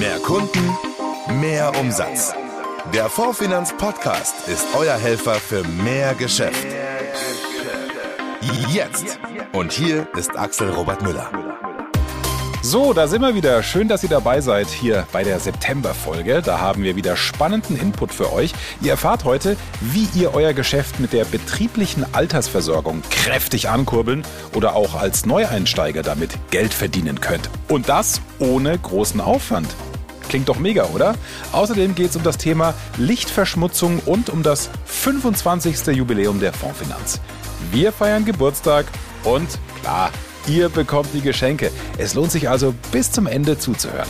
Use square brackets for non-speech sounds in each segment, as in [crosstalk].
Mehr Kunden, mehr Umsatz. Der Fondfinanz Podcast ist euer Helfer für mehr Geschäft. Jetzt. Und hier ist Axel Robert Müller. So, da sind wir wieder. Schön, dass ihr dabei seid hier bei der September-Folge. Da haben wir wieder spannenden Input für euch. Ihr erfahrt heute, wie ihr euer Geschäft mit der betrieblichen Altersversorgung kräftig ankurbeln oder auch als Neueinsteiger damit Geld verdienen könnt. Und das ohne großen Aufwand. Klingt doch mega, oder? Außerdem geht es um das Thema Lichtverschmutzung und um das 25. Jubiläum der Fondsfinanz. Wir feiern Geburtstag und klar, ihr bekommt die Geschenke. Es lohnt sich also bis zum Ende zuzuhören.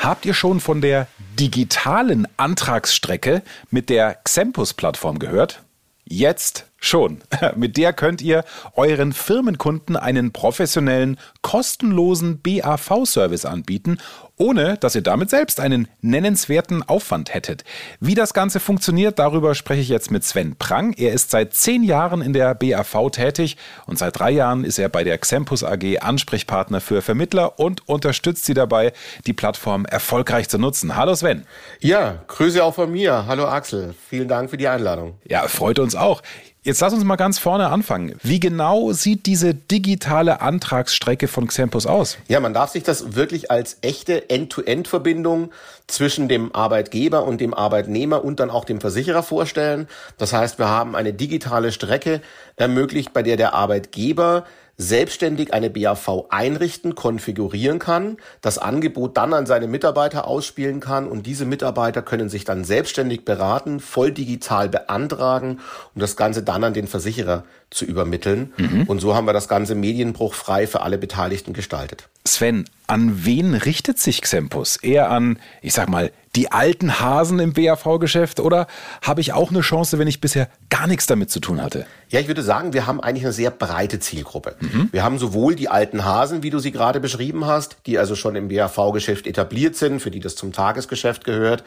Habt ihr schon von der digitalen Antragsstrecke mit der Xempus-Plattform gehört? Jetzt schon. [laughs] Mit der könnt ihr euren Firmenkunden einen professionellen, kostenlosen BAV-Service anbieten ohne dass ihr damit selbst einen nennenswerten Aufwand hättet. Wie das Ganze funktioniert, darüber spreche ich jetzt mit Sven Prang. Er ist seit zehn Jahren in der BAV tätig und seit drei Jahren ist er bei der Xempus AG Ansprechpartner für Vermittler und unterstützt sie dabei, die Plattform erfolgreich zu nutzen. Hallo Sven. Ja, Grüße auch von mir. Hallo Axel. Vielen Dank für die Einladung. Ja, freut uns auch. Jetzt lass uns mal ganz vorne anfangen. Wie genau sieht diese digitale Antragsstrecke von Xempus aus? Ja, man darf sich das wirklich als echte End-to-End-Verbindung zwischen dem Arbeitgeber und dem Arbeitnehmer und dann auch dem Versicherer vorstellen. Das heißt, wir haben eine digitale Strecke ermöglicht, bei der der Arbeitgeber selbstständig eine BAV einrichten, konfigurieren kann, das Angebot dann an seine Mitarbeiter ausspielen kann und diese Mitarbeiter können sich dann selbstständig beraten, voll digital beantragen, um das Ganze dann an den Versicherer zu übermitteln. Mhm. Und so haben wir das Ganze medienbruchfrei für alle Beteiligten gestaltet. Sven, an wen richtet sich Xempus? Eher an, ich sag mal, die alten Hasen im BAV-Geschäft oder habe ich auch eine Chance, wenn ich bisher gar nichts damit zu tun hatte? Ja, ich würde sagen, wir haben eigentlich eine sehr breite Zielgruppe. Mhm. Wir haben sowohl die alten Hasen, wie du sie gerade beschrieben hast, die also schon im BAV-Geschäft etabliert sind, für die das zum Tagesgeschäft gehört,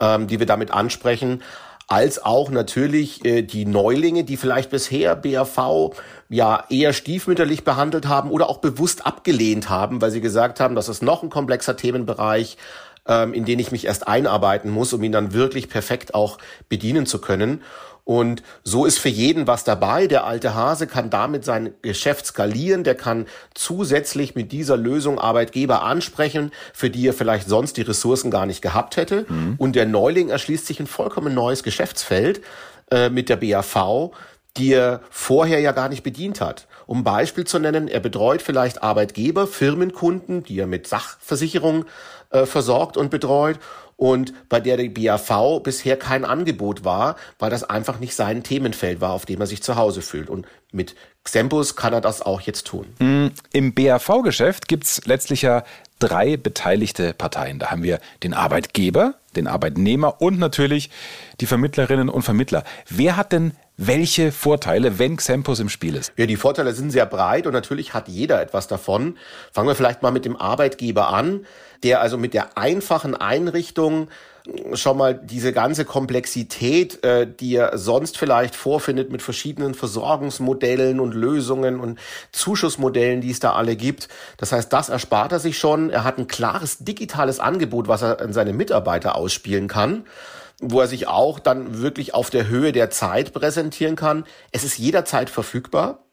ähm, die wir damit ansprechen, als auch natürlich äh, die Neulinge, die vielleicht bisher BAV ja eher stiefmütterlich behandelt haben oder auch bewusst abgelehnt haben, weil sie gesagt haben, das ist noch ein komplexer Themenbereich, ähm, in den ich mich erst einarbeiten muss, um ihn dann wirklich perfekt auch bedienen zu können. Und so ist für jeden was dabei. Der alte Hase kann damit sein Geschäft skalieren, der kann zusätzlich mit dieser Lösung Arbeitgeber ansprechen, für die er vielleicht sonst die Ressourcen gar nicht gehabt hätte. Mhm. Und der Neuling erschließt sich ein vollkommen neues Geschäftsfeld äh, mit der BAV, die er vorher ja gar nicht bedient hat. Um Beispiel zu nennen, er betreut vielleicht Arbeitgeber, Firmenkunden, die er mit Sachversicherung äh, versorgt und betreut und bei der die BAV bisher kein Angebot war, weil das einfach nicht sein Themenfeld war, auf dem er sich zu Hause fühlt. Und mit Xempus kann er das auch jetzt tun. Mm, Im BAV-Geschäft gibt es letztlich ja drei beteiligte Parteien. Da haben wir den Arbeitgeber, den Arbeitnehmer und natürlich die Vermittlerinnen und Vermittler. Wer hat denn welche Vorteile, wenn Xempus im Spiel ist? Ja, die Vorteile sind sehr breit und natürlich hat jeder etwas davon. Fangen wir vielleicht mal mit dem Arbeitgeber an, der also mit der einfachen Einrichtung schon mal diese ganze Komplexität, äh, die er sonst vielleicht vorfindet mit verschiedenen Versorgungsmodellen und Lösungen und Zuschussmodellen, die es da alle gibt. Das heißt, das erspart er sich schon. Er hat ein klares digitales Angebot, was er an seine Mitarbeiter ausspielen kann wo er sich auch dann wirklich auf der Höhe der Zeit präsentieren kann. Es ist jederzeit verfügbar.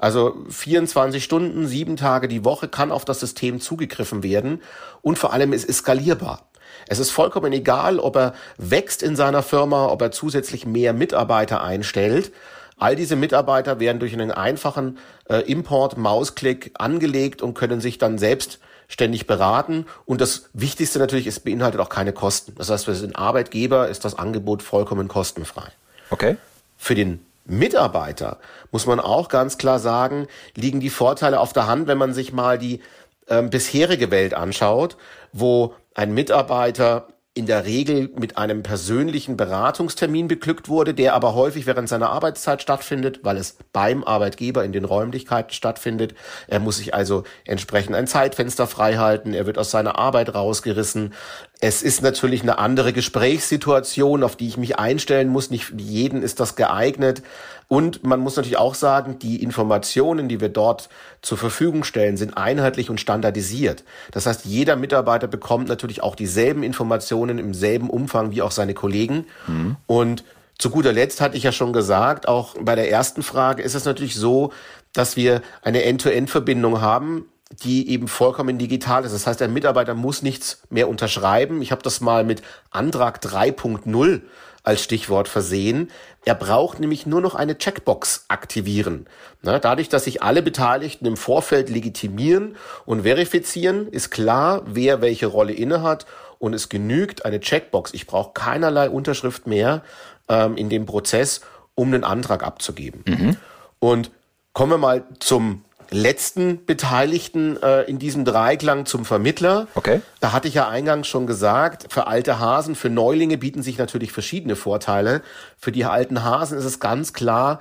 Also 24 Stunden, sieben Tage die Woche kann auf das System zugegriffen werden und vor allem es ist skalierbar. Es ist vollkommen egal, ob er wächst in seiner Firma, ob er zusätzlich mehr Mitarbeiter einstellt. All diese Mitarbeiter werden durch einen einfachen äh, Import-Mausklick angelegt und können sich dann selbst ständig beraten. Und das Wichtigste natürlich, es beinhaltet auch keine Kosten. Das heißt, für den Arbeitgeber ist das Angebot vollkommen kostenfrei. Okay. Für den Mitarbeiter muss man auch ganz klar sagen, liegen die Vorteile auf der Hand, wenn man sich mal die ähm, bisherige Welt anschaut, wo ein Mitarbeiter in der Regel mit einem persönlichen Beratungstermin beglückt wurde, der aber häufig während seiner Arbeitszeit stattfindet, weil es beim Arbeitgeber in den Räumlichkeiten stattfindet. Er muss sich also entsprechend ein Zeitfenster freihalten, er wird aus seiner Arbeit rausgerissen. Es ist natürlich eine andere Gesprächssituation, auf die ich mich einstellen muss. Nicht jeden ist das geeignet. Und man muss natürlich auch sagen, die Informationen, die wir dort zur Verfügung stellen, sind einheitlich und standardisiert. Das heißt, jeder Mitarbeiter bekommt natürlich auch dieselben Informationen im selben Umfang wie auch seine Kollegen. Mhm. Und zu guter Letzt hatte ich ja schon gesagt, auch bei der ersten Frage ist es natürlich so, dass wir eine End-to-End-Verbindung haben die eben vollkommen digital ist. Das heißt, ein Mitarbeiter muss nichts mehr unterschreiben. Ich habe das mal mit Antrag 3.0 als Stichwort versehen. Er braucht nämlich nur noch eine Checkbox aktivieren. dadurch, dass sich alle Beteiligten im Vorfeld legitimieren und verifizieren, ist klar, wer welche Rolle innehat und es genügt eine Checkbox. Ich brauche keinerlei Unterschrift mehr ähm, in dem Prozess, um einen Antrag abzugeben. Mhm. Und kommen wir mal zum letzten Beteiligten äh, in diesem Dreiklang zum Vermittler. Okay. Da hatte ich ja eingangs schon gesagt, für alte Hasen, für Neulinge bieten sich natürlich verschiedene Vorteile. Für die alten Hasen ist es ganz klar,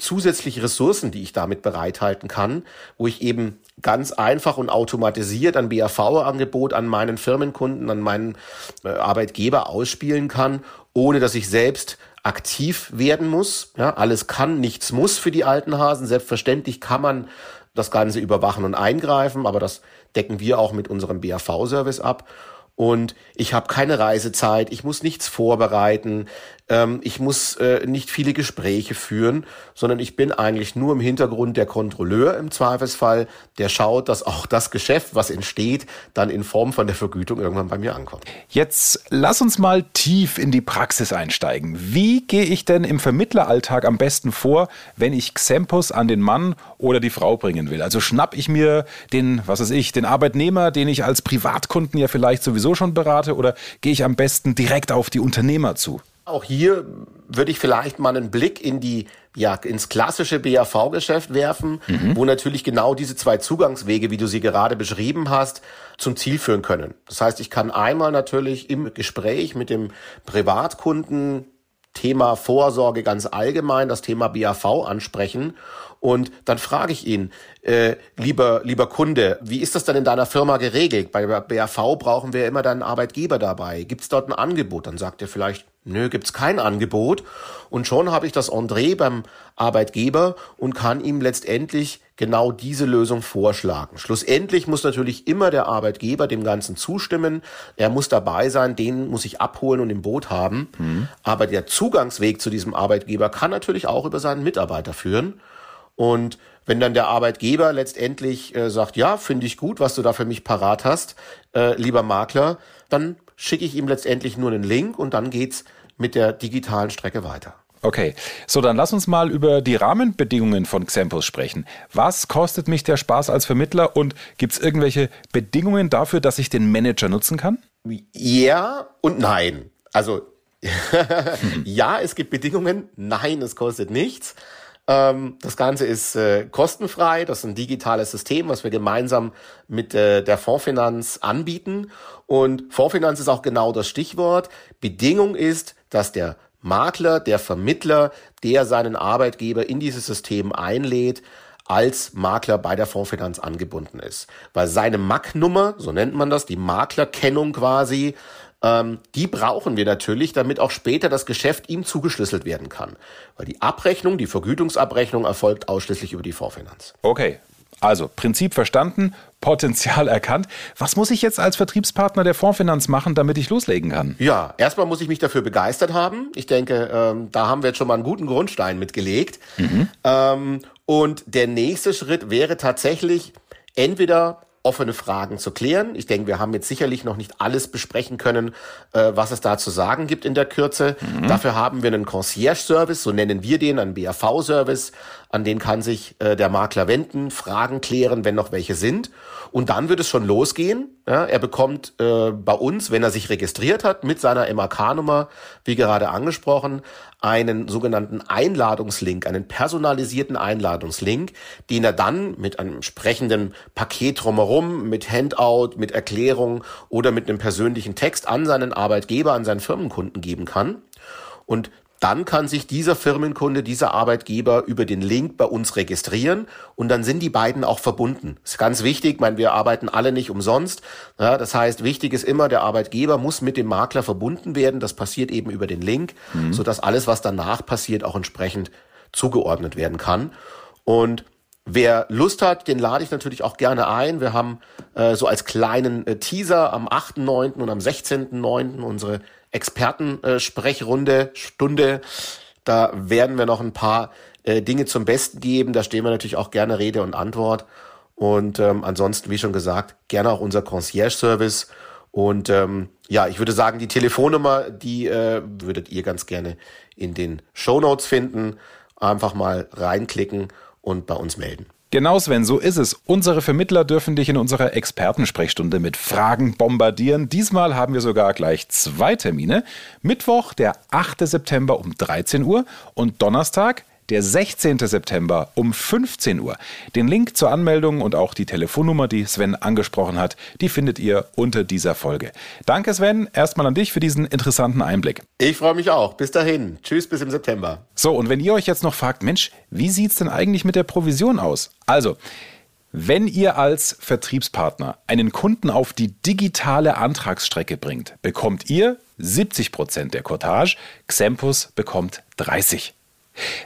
zusätzliche Ressourcen, die ich damit bereithalten kann, wo ich eben ganz einfach und automatisiert ein BAV-Angebot an meinen Firmenkunden, an meinen äh, Arbeitgeber ausspielen kann, ohne dass ich selbst aktiv werden muss. Ja, alles kann, nichts muss für die alten Hasen. Selbstverständlich kann man das Ganze überwachen und eingreifen, aber das decken wir auch mit unserem BAV-Service ab. Und ich habe keine Reisezeit, ich muss nichts vorbereiten, ähm, ich muss äh, nicht viele Gespräche führen, sondern ich bin eigentlich nur im Hintergrund der Kontrolleur im Zweifelsfall, der schaut, dass auch das Geschäft, was entsteht, dann in Form von der Vergütung irgendwann bei mir ankommt. Jetzt lass uns mal tief in die Praxis einsteigen. Wie gehe ich denn im Vermittleralltag am besten vor, wenn ich Xempus an den Mann oder die Frau bringen will? Also schnapp ich mir den, was weiß ich, den Arbeitnehmer, den ich als Privatkunden ja vielleicht sowieso sowieso schon berate oder gehe ich am besten direkt auf die Unternehmer zu? Auch hier würde ich vielleicht mal einen Blick in die ja ins klassische BAV-Geschäft werfen, mhm. wo natürlich genau diese zwei Zugangswege, wie du sie gerade beschrieben hast, zum Ziel führen können. Das heißt, ich kann einmal natürlich im Gespräch mit dem Privatkunden Thema Vorsorge ganz allgemein, das Thema BAV ansprechen und dann frage ich ihn, äh, lieber, lieber Kunde, wie ist das denn in deiner Firma geregelt? Bei BAV brauchen wir immer deinen Arbeitgeber dabei. Gibt es dort ein Angebot? Dann sagt er vielleicht, nö, gibt's kein Angebot. Und schon habe ich das André beim Arbeitgeber und kann ihm letztendlich genau diese Lösung vorschlagen. Schlussendlich muss natürlich immer der Arbeitgeber dem Ganzen zustimmen. Er muss dabei sein, den muss ich abholen und im Boot haben. Mhm. Aber der Zugangsweg zu diesem Arbeitgeber kann natürlich auch über seinen Mitarbeiter führen. Und wenn dann der Arbeitgeber letztendlich äh, sagt, ja, finde ich gut, was du da für mich parat hast, äh, lieber Makler, dann schicke ich ihm letztendlich nur einen Link und dann geht's mit der digitalen Strecke weiter. Okay, so dann lass uns mal über die Rahmenbedingungen von Xempus sprechen. Was kostet mich der Spaß als Vermittler und gibt es irgendwelche Bedingungen dafür, dass ich den Manager nutzen kann? Ja und nein. Also [laughs] ja, es gibt Bedingungen, nein, es kostet nichts. Ähm, das Ganze ist äh, kostenfrei. Das ist ein digitales System, was wir gemeinsam mit äh, der Fondsfinanz anbieten. Und Fondsfinanz ist auch genau das Stichwort. Bedingung ist, dass der Makler, der Vermittler, der seinen Arbeitgeber in dieses System einlädt, als Makler bei der Fondsfinanz angebunden ist. Weil seine MAC-Nummer, so nennt man das, die Maklerkennung quasi, ähm, die brauchen wir natürlich, damit auch später das Geschäft ihm zugeschlüsselt werden kann. Weil die Abrechnung, die Vergütungsabrechnung erfolgt ausschließlich über die Vorfinanz. Okay. Also, Prinzip verstanden, [laughs] Potenzial erkannt. Was muss ich jetzt als Vertriebspartner der Fondsfinanz machen, damit ich loslegen kann? Ja, erstmal muss ich mich dafür begeistert haben. Ich denke, ähm, da haben wir jetzt schon mal einen guten Grundstein mitgelegt. Mhm. Ähm, und der nächste Schritt wäre tatsächlich entweder offene Fragen zu klären. Ich denke, wir haben jetzt sicherlich noch nicht alles besprechen können, äh, was es da zu sagen gibt in der Kürze. Mhm. Dafür haben wir einen Concierge-Service, so nennen wir den, einen BAV-Service, an den kann sich äh, der Makler wenden, Fragen klären, wenn noch welche sind. Und dann wird es schon losgehen. Ja, er bekommt äh, bei uns, wenn er sich registriert hat, mit seiner MAK-Nummer, wie gerade angesprochen, einen sogenannten Einladungslink, einen personalisierten Einladungslink, den er dann mit einem entsprechenden Paket drumherum, mit Handout, mit Erklärung oder mit einem persönlichen Text an seinen Arbeitgeber, an seinen Firmenkunden geben kann. Und dann kann sich dieser Firmenkunde, dieser Arbeitgeber über den Link bei uns registrieren und dann sind die beiden auch verbunden. Das ist ganz wichtig, ich meine, wir arbeiten alle nicht umsonst. Ja, das heißt, wichtig ist immer, der Arbeitgeber muss mit dem Makler verbunden werden. Das passiert eben über den Link, mhm. sodass alles, was danach passiert, auch entsprechend zugeordnet werden kann. Und Wer Lust hat, den lade ich natürlich auch gerne ein. Wir haben äh, so als kleinen äh, Teaser am 8.9. und am 16.9. unsere Expertensprechrunde, Stunde. Da werden wir noch ein paar äh, Dinge zum Besten geben. Da stehen wir natürlich auch gerne Rede und Antwort. Und ähm, ansonsten, wie schon gesagt, gerne auch unser Concierge-Service. Und ähm, ja, ich würde sagen, die Telefonnummer, die äh, würdet ihr ganz gerne in den Show Notes finden. Einfach mal reinklicken und bei uns melden. Genau, Sven, so ist es. Unsere Vermittler dürfen dich in unserer Expertensprechstunde mit Fragen bombardieren. Diesmal haben wir sogar gleich zwei Termine. Mittwoch, der 8. September um 13 Uhr und Donnerstag, der 16. September um 15 Uhr. Den Link zur Anmeldung und auch die Telefonnummer, die Sven angesprochen hat, die findet ihr unter dieser Folge. Danke Sven, erstmal an dich für diesen interessanten Einblick. Ich freue mich auch. Bis dahin. Tschüss bis im September. So, und wenn ihr euch jetzt noch fragt, Mensch, wie sieht es denn eigentlich mit der Provision aus? Also, wenn ihr als Vertriebspartner einen Kunden auf die digitale Antragsstrecke bringt, bekommt ihr 70 Prozent der Cottage, Xempus bekommt 30%.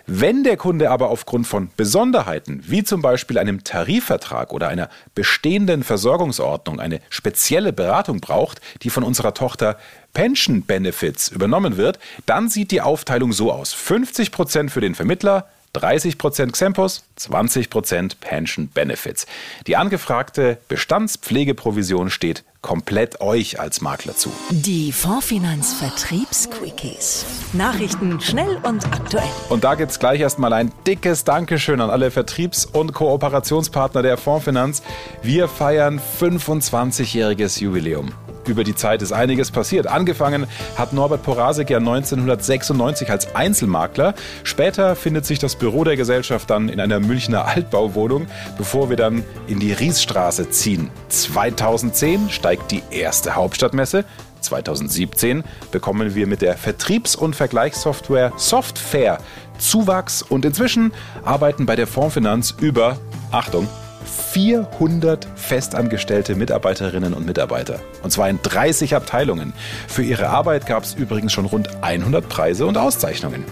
Wenn der Kunde aber aufgrund von Besonderheiten, wie zum Beispiel einem Tarifvertrag oder einer bestehenden Versorgungsordnung, eine spezielle Beratung braucht, die von unserer Tochter Pension Benefits übernommen wird, dann sieht die Aufteilung so aus. 50 Prozent für den Vermittler, 30% Xempos, 20% Pension Benefits. Die angefragte Bestandspflegeprovision steht komplett euch als Makler zu. Die Fondsfinanz Vertriebsquickies. Nachrichten schnell und aktuell. Und da gibt's gleich erstmal ein dickes Dankeschön an alle Vertriebs- und Kooperationspartner der Fondsfinanz. Wir feiern 25-jähriges Jubiläum. Über die Zeit ist einiges passiert. Angefangen hat Norbert Porasek ja 1996 als Einzelmakler. Später findet sich das Büro der Gesellschaft dann in einer Münchner Altbauwohnung, bevor wir dann in die Riesstraße ziehen. 2010 steigt die erste Hauptstadtmesse. 2017 bekommen wir mit der Vertriebs- und Vergleichssoftware Softfair Zuwachs und inzwischen arbeiten bei der Fondsfinanz über, Achtung, 400 festangestellte Mitarbeiterinnen und Mitarbeiter. Und zwar in 30 Abteilungen. Für ihre Arbeit gab es übrigens schon rund 100 Preise und Auszeichnungen.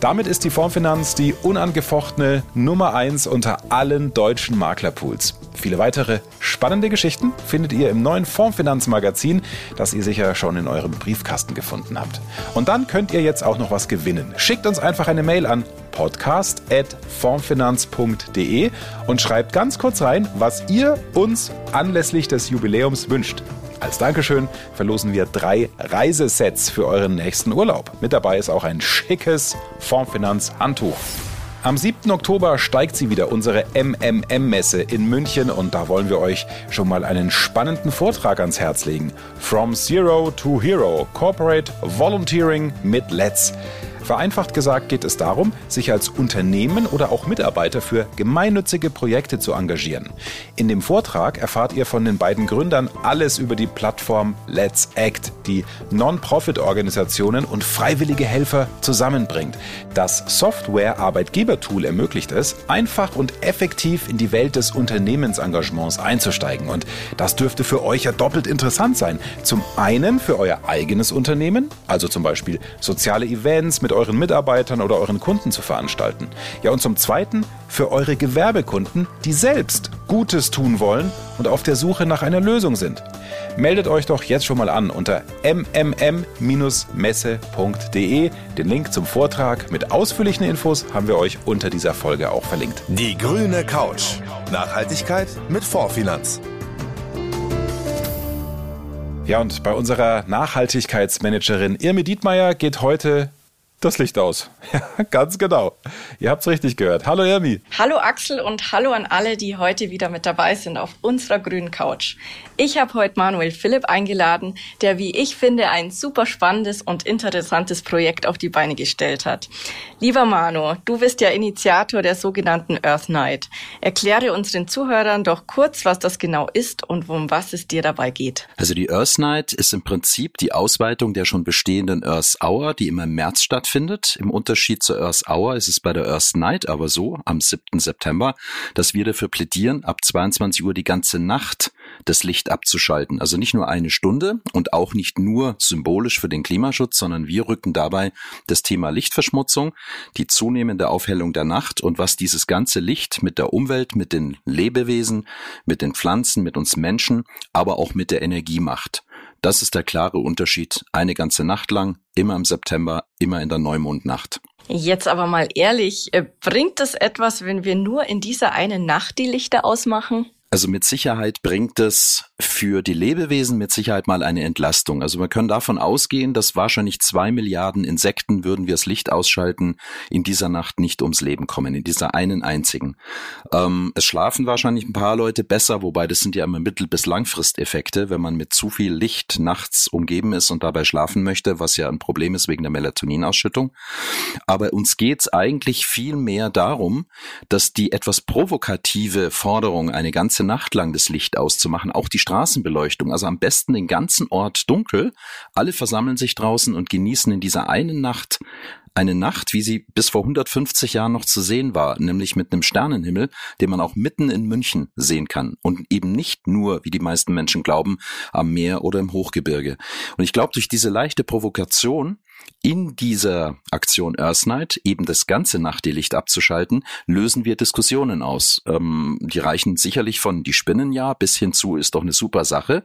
Damit ist die Fondsfinanz die unangefochtene Nummer 1 unter allen deutschen Maklerpools. Viele weitere spannende Geschichten findet ihr im neuen Fondsfinanzmagazin, das ihr sicher schon in eurem Briefkasten gefunden habt. Und dann könnt ihr jetzt auch noch was gewinnen. Schickt uns einfach eine Mail an podcast.formfinanz.de und schreibt ganz kurz rein, was ihr uns anlässlich des Jubiläums wünscht. Als Dankeschön verlosen wir drei Reisesets für euren nächsten Urlaub. Mit dabei ist auch ein schickes Formfinanz-Handtuch. Am 7. Oktober steigt sie wieder, unsere MMM-Messe in München und da wollen wir euch schon mal einen spannenden Vortrag ans Herz legen. From Zero to Hero, Corporate Volunteering mit Let's. Vereinfacht gesagt geht es darum, sich als Unternehmen oder auch Mitarbeiter für gemeinnützige Projekte zu engagieren. In dem Vortrag erfahrt ihr von den beiden Gründern alles über die Plattform Let's Act, die Non-Profit-Organisationen und freiwillige Helfer zusammenbringt. Das Software-Arbeitgeber-Tool ermöglicht es, einfach und effektiv in die Welt des Unternehmensengagements einzusteigen. Und das dürfte für euch ja doppelt interessant sein. Zum einen für euer eigenes Unternehmen, also zum Beispiel soziale Events mit euren Mitarbeitern oder euren Kunden zu veranstalten. Ja, und zum Zweiten für eure Gewerbekunden, die selbst Gutes tun wollen und auf der Suche nach einer Lösung sind. Meldet euch doch jetzt schon mal an unter mmm-messe.de. Den Link zum Vortrag mit ausführlichen Infos haben wir euch unter dieser Folge auch verlinkt. Die grüne Couch. Nachhaltigkeit mit Vorfinanz. Ja, und bei unserer Nachhaltigkeitsmanagerin Irme Dietmeier geht heute das Licht aus. [laughs] Ja, ganz genau. Ihr habt's richtig gehört. Hallo Irmi. Hallo Axel und hallo an alle, die heute wieder mit dabei sind auf unserer grünen Couch. Ich habe heute Manuel Philipp eingeladen, der, wie ich finde, ein super spannendes und interessantes Projekt auf die Beine gestellt hat. Lieber Manu, du bist ja Initiator der sogenannten Earth Night. Erkläre unseren Zuhörern doch kurz, was das genau ist und um was es dir dabei geht. Also die Earth Night ist im Prinzip die Ausweitung der schon bestehenden Earth Hour, die immer im März stattfindet stattfindet. Im Unterschied zur Earth Hour ist es bei der Earth Night aber so, am 7. September, dass wir dafür plädieren, ab 22 Uhr die ganze Nacht das Licht abzuschalten. Also nicht nur eine Stunde und auch nicht nur symbolisch für den Klimaschutz, sondern wir rücken dabei das Thema Lichtverschmutzung, die zunehmende Aufhellung der Nacht und was dieses ganze Licht mit der Umwelt, mit den Lebewesen, mit den Pflanzen, mit uns Menschen, aber auch mit der Energie macht. Das ist der klare Unterschied. Eine ganze Nacht lang, immer im September, immer in der Neumondnacht. Jetzt aber mal ehrlich, äh, bringt es etwas, wenn wir nur in dieser einen Nacht die Lichter ausmachen? Also mit Sicherheit bringt es für die Lebewesen mit Sicherheit mal eine Entlastung. Also wir können davon ausgehen, dass wahrscheinlich zwei Milliarden Insekten, würden wir das Licht ausschalten, in dieser Nacht nicht ums Leben kommen, in dieser einen einzigen. Ähm, es schlafen wahrscheinlich ein paar Leute besser, wobei das sind ja immer Mittel- bis Langfristeffekte, wenn man mit zu viel Licht nachts umgeben ist und dabei schlafen möchte, was ja ein Problem ist wegen der Melatoninausschüttung. Aber uns geht es eigentlich viel mehr darum, dass die etwas provokative Forderung, eine ganze ganze Nacht lang das Licht auszumachen, auch die Straßenbeleuchtung, also am besten den ganzen Ort dunkel. Alle versammeln sich draußen und genießen in dieser einen Nacht eine Nacht, wie sie bis vor 150 Jahren noch zu sehen war, nämlich mit einem Sternenhimmel, den man auch mitten in München sehen kann und eben nicht nur, wie die meisten Menschen glauben, am Meer oder im Hochgebirge. Und ich glaube, durch diese leichte Provokation in dieser Aktion Earth Night, eben das ganze Nachtlicht abzuschalten, lösen wir Diskussionen aus. Ähm, die reichen sicherlich von die spinnen ja bis hin zu ist doch eine super Sache.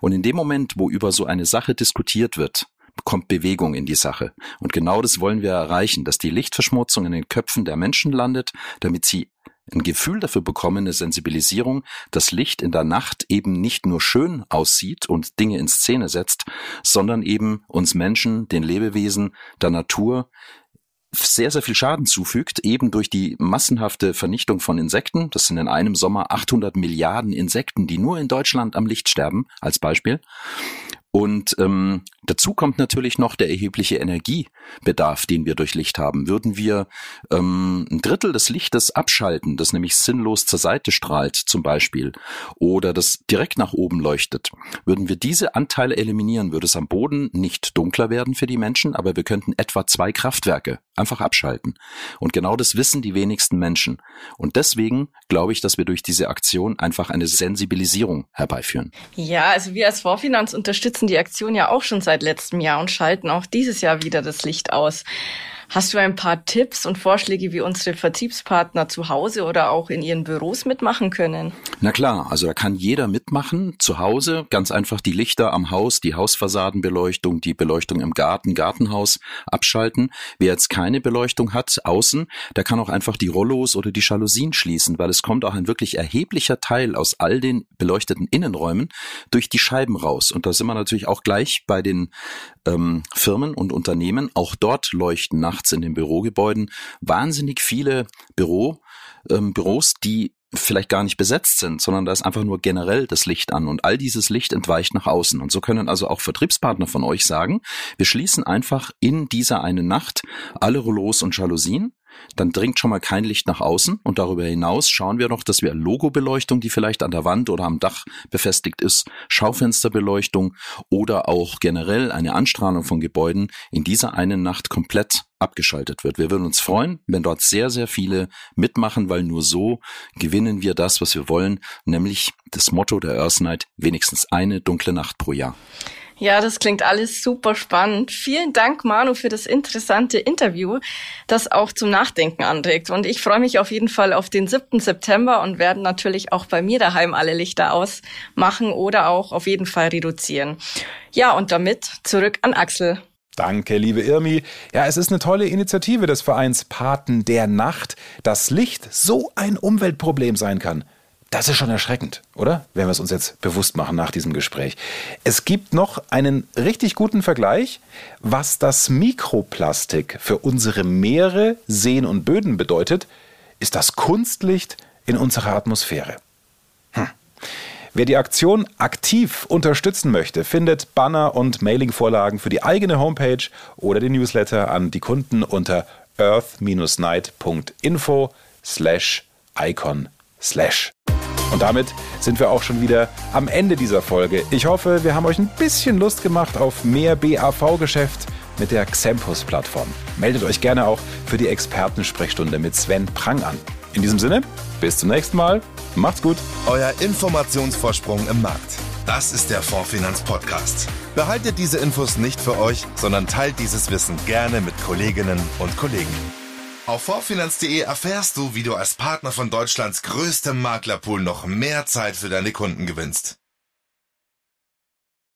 Und in dem Moment, wo über so eine Sache diskutiert wird, kommt Bewegung in die Sache. Und genau das wollen wir erreichen, dass die Lichtverschmutzung in den Köpfen der Menschen landet, damit sie ein Gefühl dafür bekommen, eine Sensibilisierung, dass Licht in der Nacht eben nicht nur schön aussieht und Dinge in Szene setzt, sondern eben uns Menschen, den Lebewesen, der Natur sehr, sehr viel Schaden zufügt, eben durch die massenhafte Vernichtung von Insekten. Das sind in einem Sommer 800 Milliarden Insekten, die nur in Deutschland am Licht sterben, als Beispiel. Und ähm, dazu kommt natürlich noch der erhebliche Energiebedarf, den wir durch Licht haben. Würden wir ähm, ein Drittel des Lichtes abschalten, das nämlich sinnlos zur Seite strahlt zum Beispiel, oder das direkt nach oben leuchtet, würden wir diese Anteile eliminieren, würde es am Boden nicht dunkler werden für die Menschen, aber wir könnten etwa zwei Kraftwerke einfach abschalten. Und genau das wissen die wenigsten Menschen. Und deswegen glaube ich, dass wir durch diese Aktion einfach eine Sensibilisierung herbeiführen. Ja, also wir als Vorfinanz unterstützen die Aktion ja auch schon seit letztem Jahr und schalten auch dieses Jahr wieder das Licht aus. Hast du ein paar Tipps und Vorschläge, wie unsere Vertriebspartner zu Hause oder auch in ihren Büros mitmachen können? Na klar, also da kann jeder mitmachen. Zu Hause ganz einfach die Lichter am Haus, die Hausfassadenbeleuchtung, die Beleuchtung im Garten, Gartenhaus abschalten. Wer jetzt keine Beleuchtung hat außen, der kann auch einfach die Rollos oder die Jalousien schließen, weil es kommt auch ein wirklich erheblicher Teil aus all den beleuchteten Innenräumen durch die Scheiben raus. Und da sind wir natürlich auch gleich bei den ähm, Firmen und Unternehmen. Auch dort leuchten nach nachts in den Bürogebäuden wahnsinnig viele Büro, ähm, Büros, die vielleicht gar nicht besetzt sind, sondern da ist einfach nur generell das Licht an und all dieses Licht entweicht nach außen. Und so können also auch Vertriebspartner von euch sagen, wir schließen einfach in dieser einen Nacht alle Rollos und Jalousien dann dringt schon mal kein Licht nach außen und darüber hinaus schauen wir noch, dass wir Logobeleuchtung, die vielleicht an der Wand oder am Dach befestigt ist, Schaufensterbeleuchtung oder auch generell eine Anstrahlung von Gebäuden in dieser einen Nacht komplett abgeschaltet wird. Wir würden uns freuen, wenn dort sehr, sehr viele mitmachen, weil nur so gewinnen wir das, was wir wollen, nämlich das Motto der Earth Night, wenigstens eine dunkle Nacht pro Jahr. Ja, das klingt alles super spannend. Vielen Dank, Manu, für das interessante Interview, das auch zum Nachdenken anregt. Und ich freue mich auf jeden Fall auf den 7. September und werde natürlich auch bei mir daheim alle Lichter ausmachen oder auch auf jeden Fall reduzieren. Ja, und damit zurück an Axel. Danke, liebe Irmi. Ja, es ist eine tolle Initiative des Vereins Paten der Nacht, dass Licht so ein Umweltproblem sein kann. Das ist schon erschreckend, oder? Wenn wir es uns jetzt bewusst machen nach diesem Gespräch. Es gibt noch einen richtig guten Vergleich, was das Mikroplastik für unsere Meere, Seen und Böden bedeutet, ist das Kunstlicht in unserer Atmosphäre. Hm. Wer die Aktion aktiv unterstützen möchte, findet Banner und Mailingvorlagen für die eigene Homepage oder den Newsletter an die Kunden unter earth-night.info slash icon slash. Und damit sind wir auch schon wieder am Ende dieser Folge. Ich hoffe, wir haben euch ein bisschen Lust gemacht auf mehr BAV-Geschäft mit der Xempus-Plattform. Meldet euch gerne auch für die Expertensprechstunde mit Sven Prang an. In diesem Sinne, bis zum nächsten Mal. Macht's gut. Euer Informationsvorsprung im Markt. Das ist der Fondsfinanz Podcast. Behaltet diese Infos nicht für euch, sondern teilt dieses Wissen gerne mit Kolleginnen und Kollegen. Auf vorfinanz.de erfährst du, wie du als Partner von Deutschlands größtem Maklerpool noch mehr Zeit für deine Kunden gewinnst.